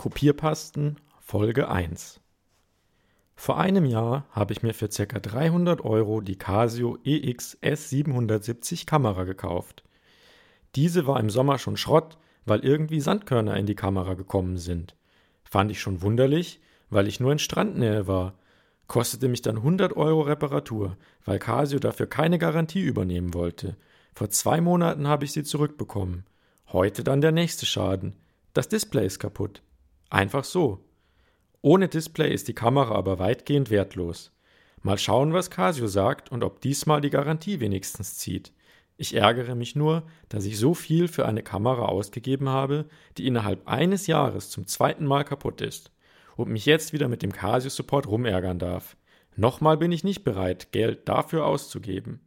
Kopierpasten Folge 1 Vor einem Jahr habe ich mir für ca. 300 Euro die Casio EX S770 Kamera gekauft. Diese war im Sommer schon Schrott, weil irgendwie Sandkörner in die Kamera gekommen sind. Fand ich schon wunderlich, weil ich nur in Strandnähe war. Kostete mich dann 100 Euro Reparatur, weil Casio dafür keine Garantie übernehmen wollte. Vor zwei Monaten habe ich sie zurückbekommen. Heute dann der nächste Schaden. Das Display ist kaputt. Einfach so. Ohne Display ist die Kamera aber weitgehend wertlos. Mal schauen, was Casio sagt und ob diesmal die Garantie wenigstens zieht. Ich ärgere mich nur, dass ich so viel für eine Kamera ausgegeben habe, die innerhalb eines Jahres zum zweiten Mal kaputt ist und mich jetzt wieder mit dem Casio Support rumärgern darf. Nochmal bin ich nicht bereit, Geld dafür auszugeben.